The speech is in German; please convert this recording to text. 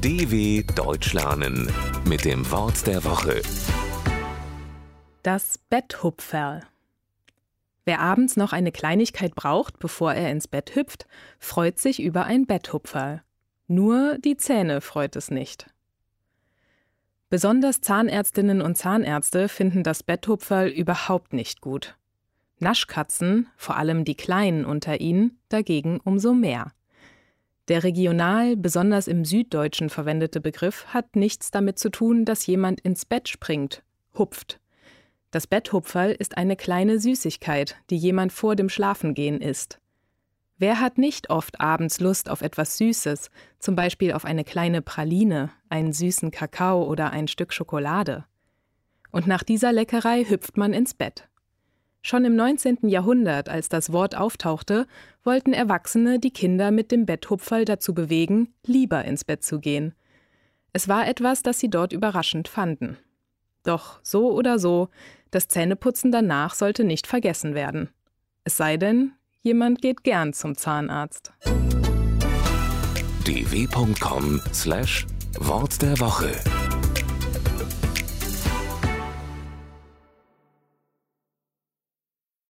DW Deutsch lernen mit dem Wort der Woche. Das Betthupferl. Wer abends noch eine Kleinigkeit braucht, bevor er ins Bett hüpft, freut sich über ein Betthupferl. Nur die Zähne freut es nicht. Besonders Zahnärztinnen und Zahnärzte finden das Betthupferl überhaupt nicht gut. Naschkatzen, vor allem die Kleinen unter ihnen, dagegen umso mehr. Der regional, besonders im Süddeutschen verwendete Begriff hat nichts damit zu tun, dass jemand ins Bett springt, hupft. Das Betthupferl ist eine kleine Süßigkeit, die jemand vor dem Schlafengehen isst. Wer hat nicht oft abends Lust auf etwas Süßes, zum Beispiel auf eine kleine Praline, einen süßen Kakao oder ein Stück Schokolade? Und nach dieser Leckerei hüpft man ins Bett. Schon im 19. Jahrhundert, als das Wort auftauchte, wollten Erwachsene die Kinder mit dem Betthupferl dazu bewegen, lieber ins Bett zu gehen. Es war etwas, das sie dort überraschend fanden. Doch so oder so, das Zähneputzen danach sollte nicht vergessen werden. Es sei denn, jemand geht gern zum Zahnarzt. dw.com/wort der Woche